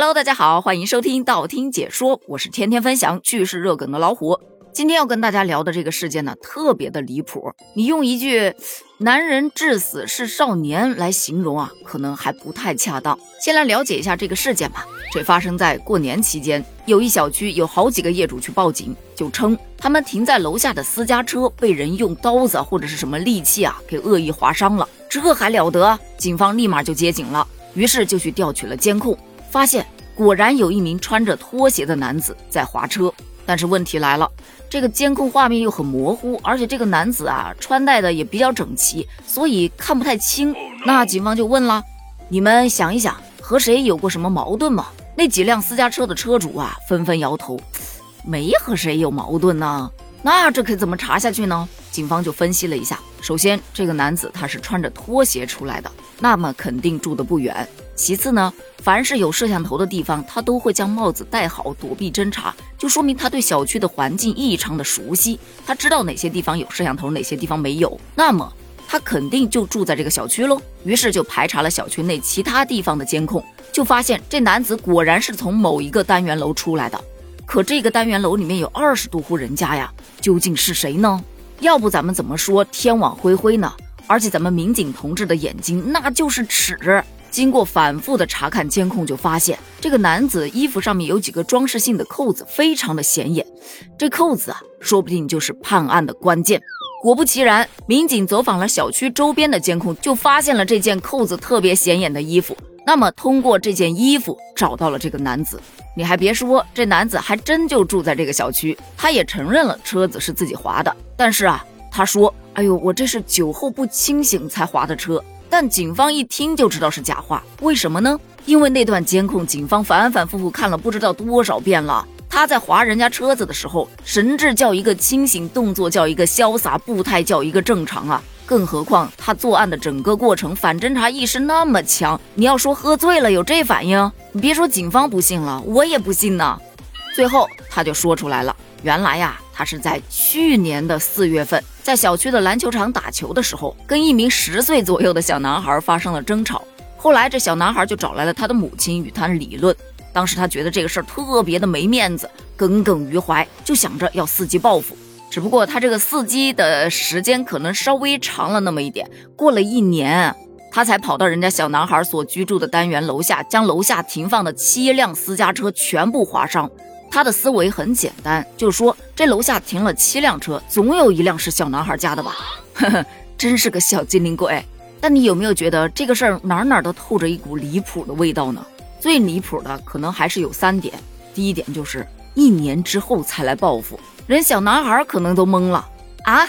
Hello，大家好，欢迎收听道听解说，我是天天分享趣事热梗的老虎。今天要跟大家聊的这个事件呢，特别的离谱。你用一句“男人至死是少年”来形容啊，可能还不太恰当。先来了解一下这个事件吧。这发生在过年期间，有一小区有好几个业主去报警，就称他们停在楼下的私家车被人用刀子或者是什么利器啊给恶意划伤了。这还了得？警方立马就接警了，于是就去调取了监控。发现果然有一名穿着拖鞋的男子在划车，但是问题来了，这个监控画面又很模糊，而且这个男子啊穿戴的也比较整齐，所以看不太清。那警方就问了：“你们想一想，和谁有过什么矛盾吗？”那几辆私家车的车主啊纷纷摇头，没和谁有矛盾呢。那这可怎么查下去呢？警方就分析了一下，首先这个男子他是穿着拖鞋出来的，那么肯定住得不远。其次呢，凡是有摄像头的地方，他都会将帽子戴好，躲避侦查，就说明他对小区的环境异常的熟悉，他知道哪些地方有摄像头，哪些地方没有，那么他肯定就住在这个小区喽。于是就排查了小区内其他地方的监控，就发现这男子果然是从某一个单元楼出来的。可这个单元楼里面有二十多户人家呀，究竟是谁呢？要不咱们怎么说天网恢恢呢？而且咱们民警同志的眼睛那就是尺。经过反复的查看监控，就发现这个男子衣服上面有几个装饰性的扣子，非常的显眼。这扣子啊，说不定就是判案的关键。果不其然，民警走访了小区周边的监控，就发现了这件扣子特别显眼的衣服。那么，通过这件衣服找到了这个男子。你还别说，这男子还真就住在这个小区。他也承认了车子是自己划的，但是啊，他说：“哎呦，我这是酒后不清醒才划的车。”但警方一听就知道是假话，为什么呢？因为那段监控，警方反反复复看了不知道多少遍了。他在划人家车子的时候，神志叫一个清醒，动作叫一个潇洒，步态叫一个正常啊！更何况他作案的整个过程，反侦查意识那么强，你要说喝醉了有这反应，你别说警方不信了，我也不信呢。最后他就说出来了，原来呀。他是在去年的四月份，在小区的篮球场打球的时候，跟一名十岁左右的小男孩发生了争吵。后来这小男孩就找来了他的母亲与他理论。当时他觉得这个事儿特别的没面子，耿耿于怀，就想着要伺机报复。只不过他这个伺机的时间可能稍微长了那么一点，过了一年，他才跑到人家小男孩所居住的单元楼下，将楼下停放的七辆私家车全部划伤。他的思维很简单，就是说这楼下停了七辆车，总有一辆是小男孩家的吧？呵呵，真是个小精灵鬼。但你有没有觉得这个事儿哪哪都透着一股离谱的味道呢？最离谱的可能还是有三点。第一点就是一年之后才来报复，人小男孩可能都懵了啊，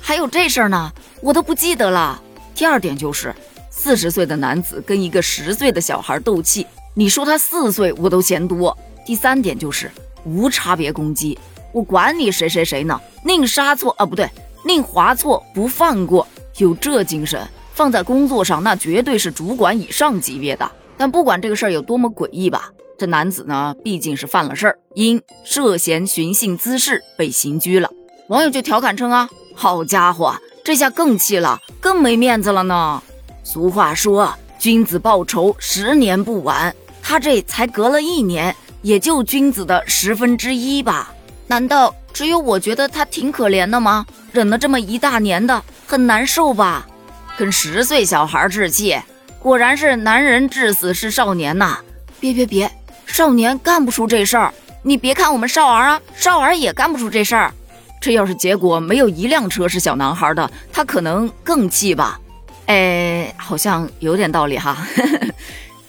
还有这事儿呢，我都不记得了。第二点就是四十岁的男子跟一个十岁的小孩斗气，你说他四岁我都嫌多。第三点就是无差别攻击，我管你谁谁谁呢，宁杀错啊，不对，宁划错不放过，有这精神放在工作上，那绝对是主管以上级别的。但不管这个事儿有多么诡异吧，这男子呢毕竟是犯了事儿，因涉嫌寻衅滋事被刑拘了。网友就调侃称啊，好家伙，这下更气了，更没面子了呢。俗话说，君子报仇，十年不晚，他这才隔了一年。也就君子的十分之一吧？难道只有我觉得他挺可怜的吗？忍了这么一大年的，很难受吧？跟十岁小孩置气，果然是男人至死是少年呐！别别别，少年干不出这事儿。你别看我们少儿啊，少儿也干不出这事儿。这要是结果没有一辆车是小男孩的，他可能更气吧？哎，好像有点道理哈。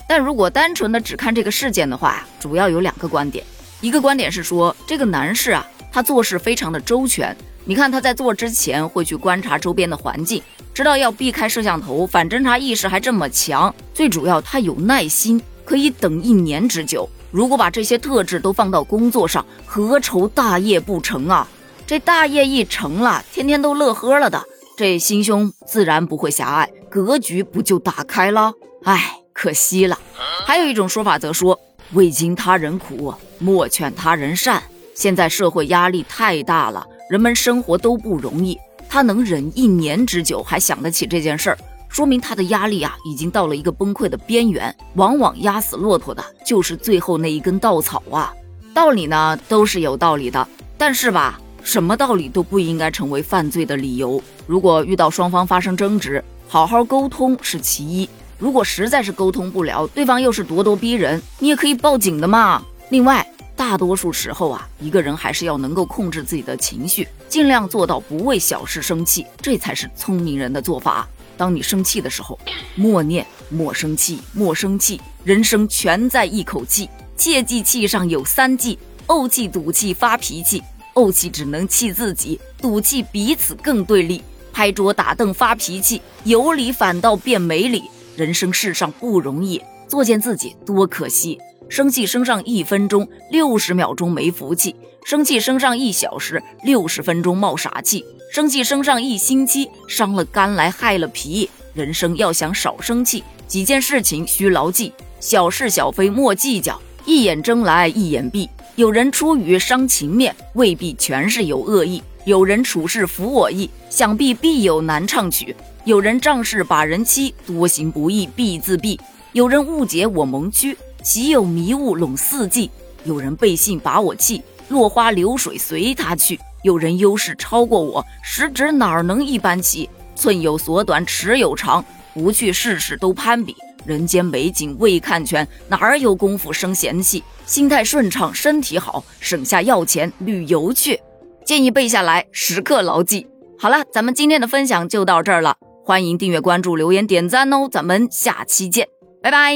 但如果单纯的只看这个事件的话，主要有两个观点。一个观点是说，这个男士啊，他做事非常的周全。你看他在做之前会去观察周边的环境，知道要避开摄像头，反侦查意识还这么强。最主要他有耐心，可以等一年之久。如果把这些特质都放到工作上，何愁大业不成啊？这大业一成了，天天都乐呵了的，这心胸自然不会狭隘，格局不就打开了？哎。可惜了，还有一种说法则说：“未经他人苦，莫劝他人善。”现在社会压力太大了，人们生活都不容易。他能忍一年之久，还想得起这件事儿，说明他的压力啊已经到了一个崩溃的边缘。往往压死骆驼的就是最后那一根稻草啊。道理呢都是有道理的，但是吧，什么道理都不应该成为犯罪的理由。如果遇到双方发生争执，好好沟通是其一。如果实在是沟通不了，对方又是咄咄逼人，你也可以报警的嘛。另外，大多数时候啊，一个人还是要能够控制自己的情绪，尽量做到不为小事生气，这才是聪明人的做法。当你生气的时候，默念莫生气，莫生气，人生全在一口气。切记气上有三忌：怄气、赌气、发脾气。怄气只能气自己，赌气彼此更对立。拍桌打凳发脾气，有理反倒变没理。人生世上不容易，作践自己多可惜。生气升上一分钟，六十秒钟没福气；生气升上一小时，六十分钟冒傻气；生气升上一星期，伤了肝来害了脾。人生要想少生气，几件事情需牢记：小事小非莫计较，一眼睁来一眼闭。有人出语伤情面，未必全是有恶意；有人处事服我意，想必必有难唱曲。有人仗势把人欺，多行不义必自毙；有人误解我蒙屈，岂有迷雾笼四季；有人背信把我弃，落花流水随他去；有人优势超过我，实指哪能一般齐？寸有所短，尺有长，不去事事都攀比。人间美景未看全，哪儿有功夫生闲气？心态顺畅，身体好，省下要钱旅游去。建议背下来，时刻牢记。好了，咱们今天的分享就到这儿了。欢迎订阅、关注、留言、点赞哦！咱们下期见，拜拜。